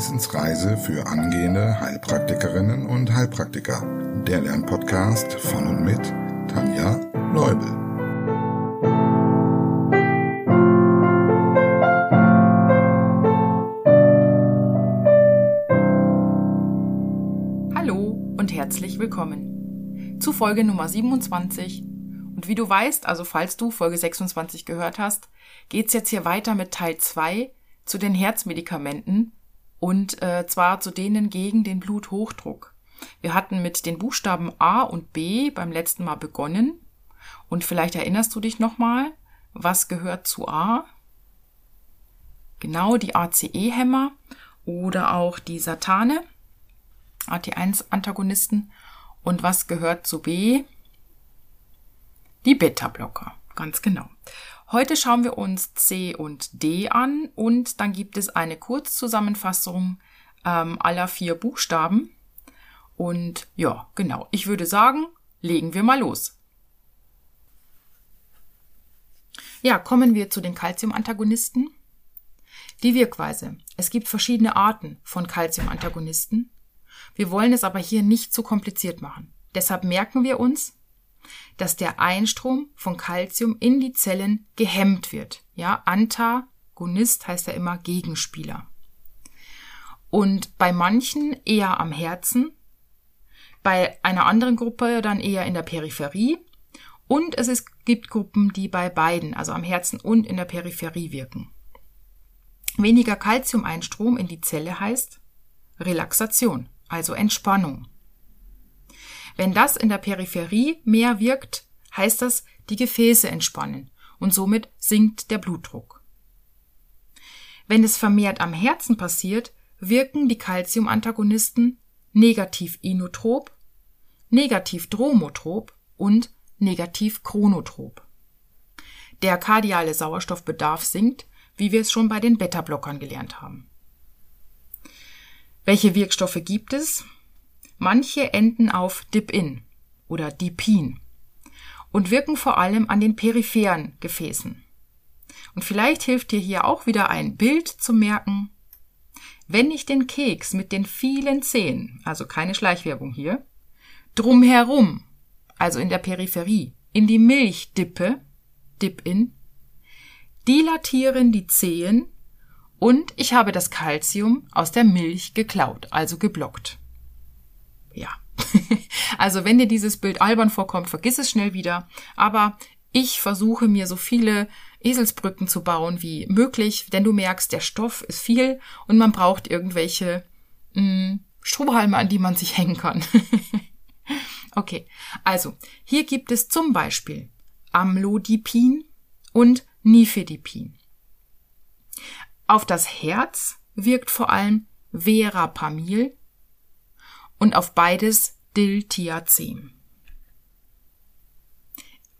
Wissensreise für angehende Heilpraktikerinnen und Heilpraktiker. Der Lernpodcast von und mit Tanja Leubel. Hallo und herzlich willkommen zu Folge Nummer 27. Und wie du weißt, also falls du Folge 26 gehört hast, geht's jetzt hier weiter mit Teil 2 zu den Herzmedikamenten und äh, zwar zu denen gegen den Bluthochdruck. Wir hatten mit den Buchstaben A und B beim letzten Mal begonnen und vielleicht erinnerst du dich nochmal, was gehört zu A? Genau, die ACE-Hämmer oder auch die Satane, AT1-Antagonisten. Und was gehört zu B? Die Beta-Blocker, ganz genau. Heute schauen wir uns C und D an und dann gibt es eine Kurzzusammenfassung ähm, aller vier Buchstaben. Und ja, genau, ich würde sagen, legen wir mal los. Ja, kommen wir zu den Calcium-Antagonisten. Die Wirkweise. Es gibt verschiedene Arten von Calcium-Antagonisten. Wir wollen es aber hier nicht zu kompliziert machen. Deshalb merken wir uns, dass der Einstrom von Calcium in die Zellen gehemmt wird. Ja, Antagonist heißt ja immer Gegenspieler. Und bei manchen eher am Herzen, bei einer anderen Gruppe dann eher in der Peripherie und es ist, gibt Gruppen, die bei beiden, also am Herzen und in der Peripherie wirken. Weniger Calcium-Einstrom in die Zelle heißt Relaxation, also Entspannung. Wenn das in der Peripherie mehr wirkt, heißt das, die Gefäße entspannen und somit sinkt der Blutdruck. Wenn es vermehrt am Herzen passiert, wirken die Calcium-Antagonisten negativ inotrop, negativ dromotrop und negativ chronotrop. Der kardiale Sauerstoffbedarf sinkt, wie wir es schon bei den Beta-Blockern gelernt haben. Welche Wirkstoffe gibt es? Manche enden auf Dip-In oder Dipin und wirken vor allem an den peripheren Gefäßen. Und vielleicht hilft dir hier auch wieder ein Bild zu merken. Wenn ich den Keks mit den vielen Zehen, also keine Schleichwerbung hier, drumherum, also in der Peripherie, in die Milch dippe, Dip-In, dilatieren die Zehen und ich habe das Kalzium aus der Milch geklaut, also geblockt ja. also wenn dir dieses Bild albern vorkommt, vergiss es schnell wieder. Aber ich versuche mir so viele Eselsbrücken zu bauen wie möglich, denn du merkst, der Stoff ist viel und man braucht irgendwelche mh, hm, Strohhalme, an die man sich hängen kann. okay, also hier gibt es zum Beispiel Amlodipin und Nifedipin. Auf das Herz wirkt vor allem Verapamil und auf beides Diltiazem.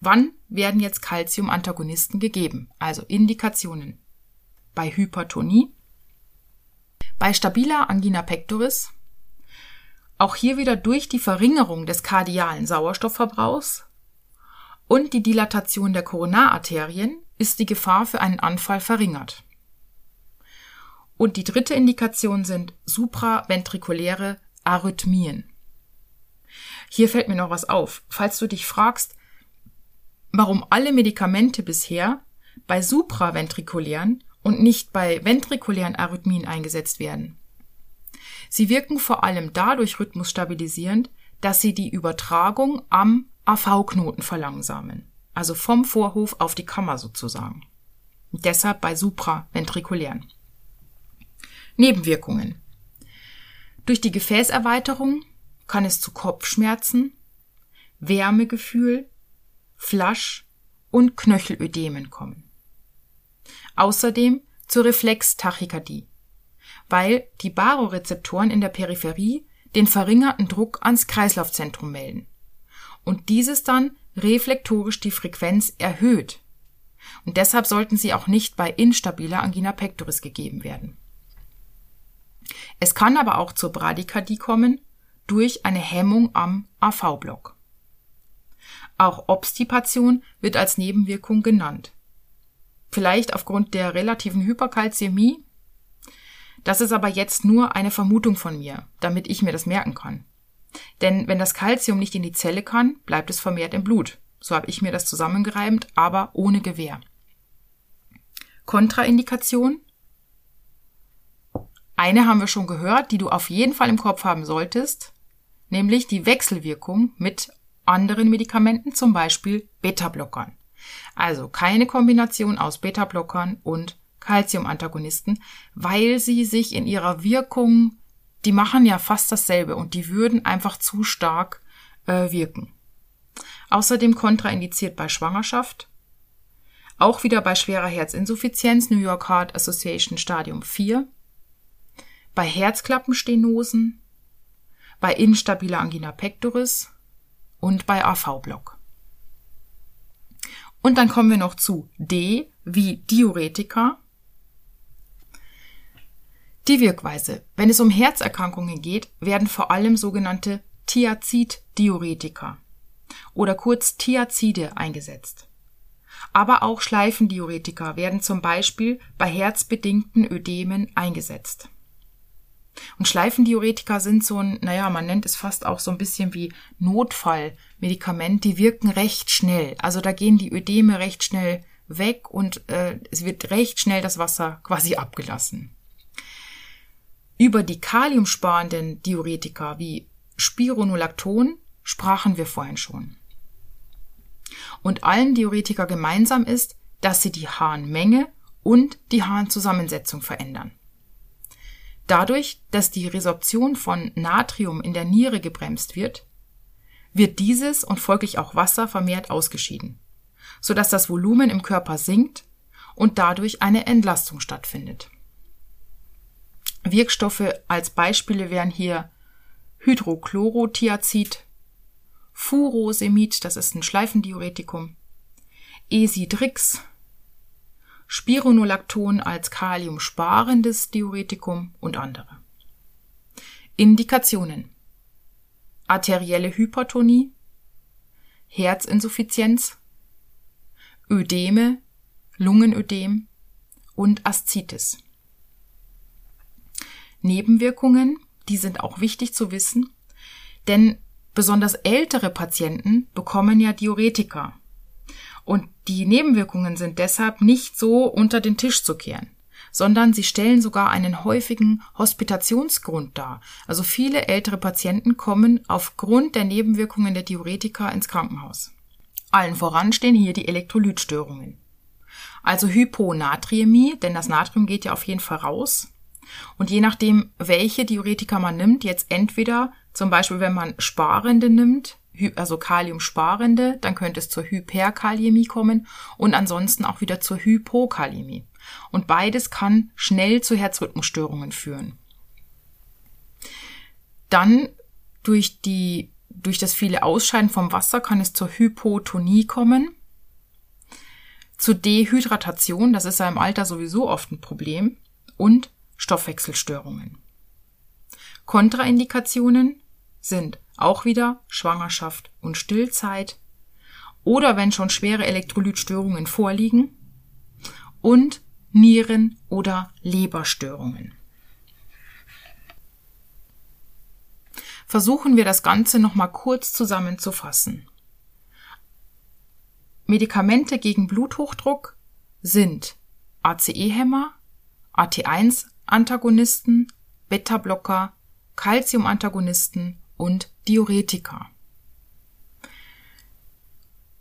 Wann werden jetzt Calcium-Antagonisten gegeben? Also Indikationen. Bei Hypertonie, bei stabiler Angina pectoris, auch hier wieder durch die Verringerung des kardialen Sauerstoffverbrauchs und die Dilatation der Koronararterien ist die Gefahr für einen Anfall verringert. Und die dritte Indikation sind supraventrikuläre Arrhythmien. Hier fällt mir noch was auf. Falls du dich fragst, warum alle Medikamente bisher bei supraventrikulären und nicht bei ventrikulären Arrhythmien eingesetzt werden. Sie wirken vor allem dadurch rhythmusstabilisierend, dass sie die Übertragung am AV-Knoten verlangsamen, also vom Vorhof auf die Kammer sozusagen. deshalb bei supraventrikulären. Nebenwirkungen. Durch die Gefäßerweiterung kann es zu Kopfschmerzen, Wärmegefühl, Flasch- und Knöchelödemen kommen. Außerdem zur Reflextachykardie, weil die Barorezeptoren in der Peripherie den verringerten Druck ans Kreislaufzentrum melden und dieses dann reflektorisch die Frequenz erhöht. Und deshalb sollten sie auch nicht bei instabiler Angina pectoris gegeben werden. Es kann aber auch zur Bradykardie kommen durch eine Hemmung am AV-Block. Auch Obstipation wird als Nebenwirkung genannt. Vielleicht aufgrund der relativen Hyperkalzämie. Das ist aber jetzt nur eine Vermutung von mir, damit ich mir das merken kann. Denn wenn das Kalzium nicht in die Zelle kann, bleibt es vermehrt im Blut. So habe ich mir das zusammengereimt, aber ohne Gewehr. Kontraindikation. Eine haben wir schon gehört, die du auf jeden Fall im Kopf haben solltest, nämlich die Wechselwirkung mit anderen Medikamenten, zum Beispiel Beta-Blockern. Also keine Kombination aus Beta-Blockern und Calcium-Antagonisten, weil sie sich in ihrer Wirkung, die machen ja fast dasselbe und die würden einfach zu stark äh, wirken. Außerdem kontraindiziert bei Schwangerschaft, auch wieder bei schwerer Herzinsuffizienz, New York Heart Association Stadium 4, bei Herzklappenstenosen, bei instabiler Angina pectoris und bei AV-Block. Und dann kommen wir noch zu D wie Diuretika. Die Wirkweise. Wenn es um Herzerkrankungen geht, werden vor allem sogenannte Thiazid-Diuretika oder kurz Thiazide eingesetzt. Aber auch Schleifendiuretika werden zum Beispiel bei herzbedingten Ödemen eingesetzt. Und Schleifendiuretika sind so ein, naja, man nennt es fast auch so ein bisschen wie Notfallmedikament, die wirken recht schnell. Also da gehen die Ödeme recht schnell weg und äh, es wird recht schnell das Wasser quasi abgelassen. Über die kaliumsparenden Diuretika wie Spironolacton sprachen wir vorhin schon. Und allen Diuretika gemeinsam ist, dass sie die Harnmenge und die Harnzusammensetzung verändern. Dadurch, dass die Resorption von Natrium in der Niere gebremst wird, wird dieses und folglich auch Wasser vermehrt ausgeschieden, sodass das Volumen im Körper sinkt und dadurch eine Entlastung stattfindet. Wirkstoffe als Beispiele wären hier Hydrochlorothiazid, Furosemid, das ist ein Schleifendiuretikum, Esidrix, Spironolacton als kaliumsparendes Diuretikum und andere. Indikationen arterielle Hypertonie, Herzinsuffizienz, Ödeme, Lungenödem und Aszites. Nebenwirkungen, die sind auch wichtig zu wissen, denn besonders ältere Patienten bekommen ja Diuretika. Und die Nebenwirkungen sind deshalb nicht so unter den Tisch zu kehren, sondern sie stellen sogar einen häufigen Hospitationsgrund dar. Also viele ältere Patienten kommen aufgrund der Nebenwirkungen der Diuretika ins Krankenhaus. Allen voran stehen hier die Elektrolytstörungen. Also Hyponatriämie, denn das Natrium geht ja auf jeden Fall raus. Und je nachdem, welche Diuretika man nimmt, jetzt entweder zum Beispiel, wenn man Sparende nimmt, also Kaliumsparende, dann könnte es zur Hyperkaliämie kommen und ansonsten auch wieder zur Hypokaliämie. Und beides kann schnell zu Herzrhythmusstörungen führen. Dann durch die, durch das viele Ausscheiden vom Wasser kann es zur Hypotonie kommen. Zur Dehydratation, das ist ja im Alter sowieso oft ein Problem. Und Stoffwechselstörungen. Kontraindikationen sind auch wieder Schwangerschaft und Stillzeit oder wenn schon schwere Elektrolytstörungen vorliegen und Nieren- oder Leberstörungen. Versuchen wir das Ganze nochmal kurz zusammenzufassen. Medikamente gegen Bluthochdruck sind ACE-Hämmer, AT1-Antagonisten, Beta-Blocker, Calcium-Antagonisten und Diuretika.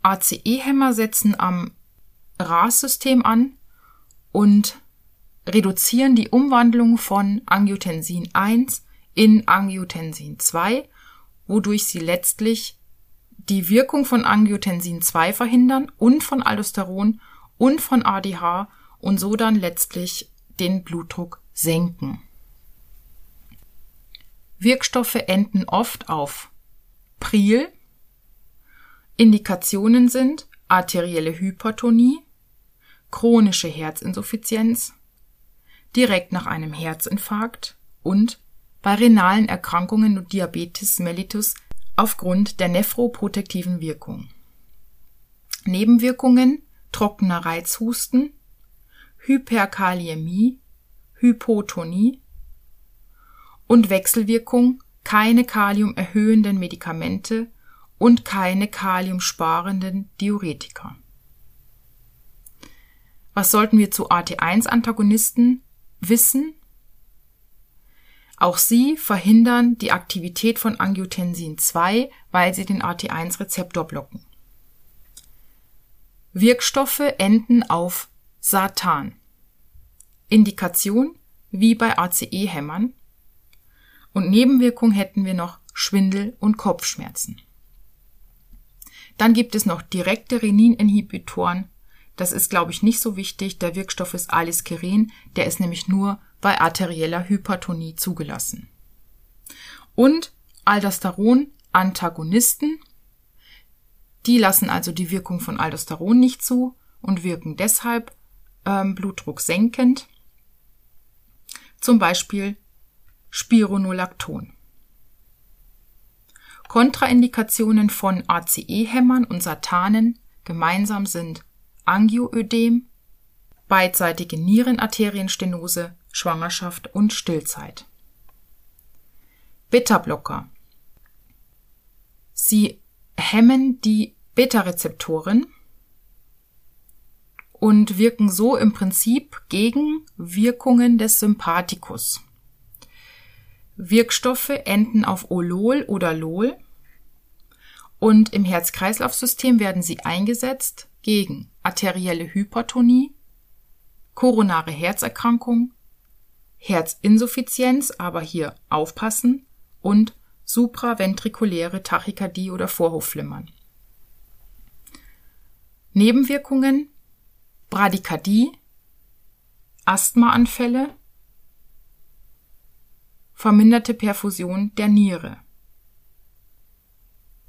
ACE-Hämmer setzen am RAS-System an und reduzieren die Umwandlung von Angiotensin 1 in Angiotensin 2, wodurch sie letztlich die Wirkung von Angiotensin 2 verhindern und von Aldosteron und von ADH und so dann letztlich den Blutdruck senken. Wirkstoffe enden oft auf Pril. Indikationen sind arterielle Hypertonie, chronische Herzinsuffizienz, direkt nach einem Herzinfarkt und bei renalen Erkrankungen und Diabetes mellitus aufgrund der nephroprotektiven Wirkung. Nebenwirkungen trockener Reizhusten, Hyperkaliämie, Hypotonie, und Wechselwirkung keine kaliumerhöhenden Medikamente und keine kaliumsparenden Diuretika. Was sollten wir zu AT1-Antagonisten wissen? Auch sie verhindern die Aktivität von Angiotensin 2, weil sie den AT1-Rezeptor blocken. Wirkstoffe enden auf Satan. Indikation wie bei ACE-Hämmern. Und Nebenwirkung hätten wir noch Schwindel und Kopfschmerzen. Dann gibt es noch direkte Renin-Inhibitoren. Das ist, glaube ich, nicht so wichtig. Der Wirkstoff ist Aliskiren. Der ist nämlich nur bei arterieller Hypertonie zugelassen. Und Aldosteron-Antagonisten. Die lassen also die Wirkung von Aldosteron nicht zu und wirken deshalb ähm, Blutdruck senkend. Zum Beispiel Spironolacton. Kontraindikationen von ACE-Hämmern und Satanen gemeinsam sind Angioödem, beidseitige Nierenarterienstenose, Schwangerschaft und Stillzeit. Beta-Blocker. Sie hemmen die Beta-Rezeptoren und wirken so im Prinzip gegen Wirkungen des Sympathikus. Wirkstoffe enden auf Olol oder Lol und im Herz-Kreislauf-System werden sie eingesetzt gegen arterielle Hypertonie, koronare Herzerkrankung, Herzinsuffizienz, aber hier aufpassen und supraventrikuläre Tachykardie oder Vorhofflimmern. Nebenwirkungen Bradykardie, Asthmaanfälle, verminderte Perfusion der Niere,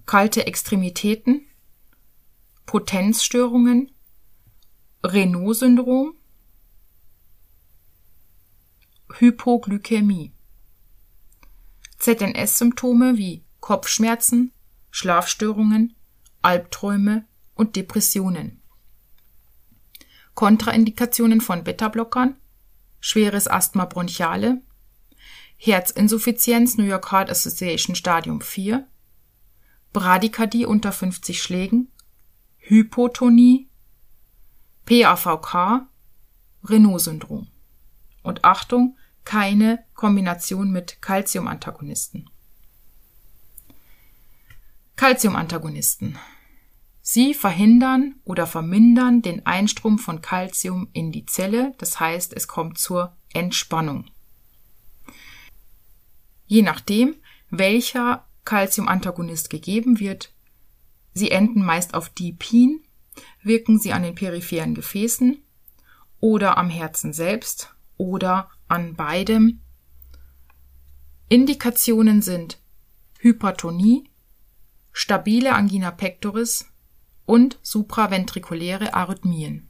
kalte Extremitäten, Potenzstörungen, Renault-Syndrom, Hypoglykämie. ZNS-Symptome wie Kopfschmerzen, Schlafstörungen, Albträume und Depressionen. Kontraindikationen von Beta-Blockern, schweres Asthma bronchiale, Herzinsuffizienz New York Heart Association Stadium 4, Bradykardie unter 50 Schlägen, Hypotonie, PAVK, Renault-Syndrom. Und Achtung, keine Kombination mit Calcium-Antagonisten. Calcium-Antagonisten. Sie verhindern oder vermindern den Einstrom von Calcium in die Zelle, das heißt, es kommt zur Entspannung. Je nachdem, welcher Calcium-Antagonist gegeben wird, sie enden meist auf Dipin, wirken sie an den peripheren Gefäßen oder am Herzen selbst oder an beidem. Indikationen sind Hypertonie, stabile Angina pectoris und supraventrikuläre Arrhythmien.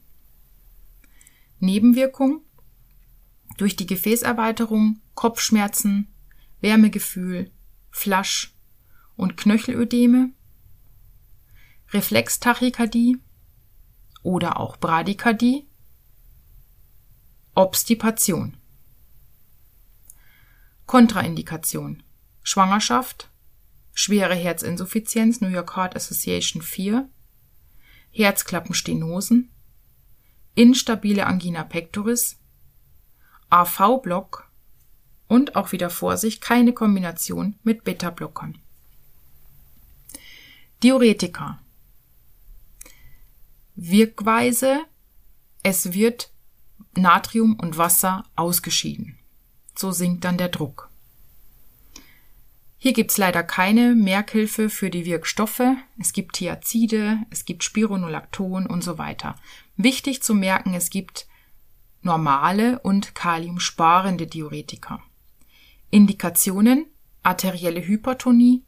Nebenwirkung durch die Gefäßerweiterung Kopfschmerzen, Wärmegefühl, Flasch und Knöchelödeme, Reflextachykardie oder auch Bradykardie, Obstipation. Kontraindikation Schwangerschaft, schwere Herzinsuffizienz New York Heart Association 4, Herzklappenstenosen, instabile Angina pectoris, AV-Block und auch wieder Vorsicht, keine Kombination mit Beta-Blockern. Diuretika. Wirkweise, es wird Natrium und Wasser ausgeschieden. So sinkt dann der Druck. Hier gibt's leider keine Merkhilfe für die Wirkstoffe. Es gibt Thiazide, es gibt Spironolacton und so weiter. Wichtig zu merken, es gibt normale und kaliumsparende Diuretika. Indikationen arterielle Hypertonie,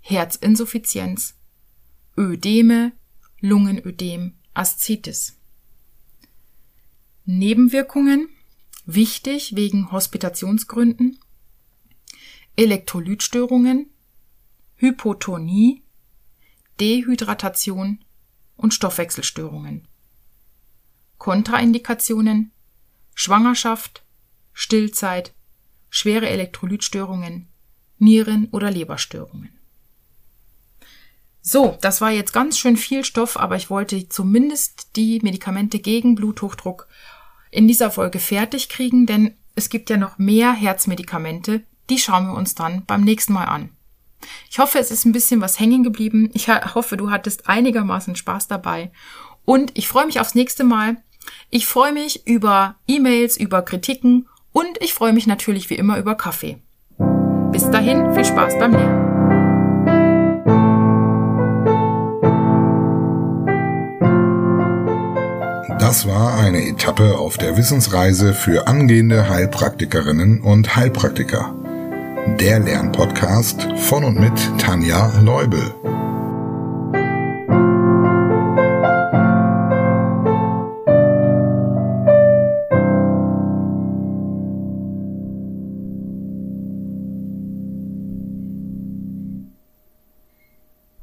Herzinsuffizienz, Ödeme, Lungenödem, Aszitis. Nebenwirkungen wichtig wegen Hospitationsgründen Elektrolytstörungen, Hypotonie, Dehydratation und Stoffwechselstörungen. Kontraindikationen Schwangerschaft, Stillzeit, schwere Elektrolytstörungen, Nieren- oder Leberstörungen. So, das war jetzt ganz schön viel Stoff, aber ich wollte zumindest die Medikamente gegen Bluthochdruck in dieser Folge fertig kriegen, denn es gibt ja noch mehr Herzmedikamente, die schauen wir uns dann beim nächsten Mal an. Ich hoffe, es ist ein bisschen was hängen geblieben. Ich hoffe, du hattest einigermaßen Spaß dabei. Und ich freue mich aufs nächste Mal. Ich freue mich über E-Mails, über Kritiken und ich freue mich natürlich wie immer über Kaffee. Bis dahin, viel Spaß beim Lernen. Das war eine Etappe auf der Wissensreise für angehende Heilpraktikerinnen und Heilpraktiker. Der Lernpodcast von und mit Tanja Leubel.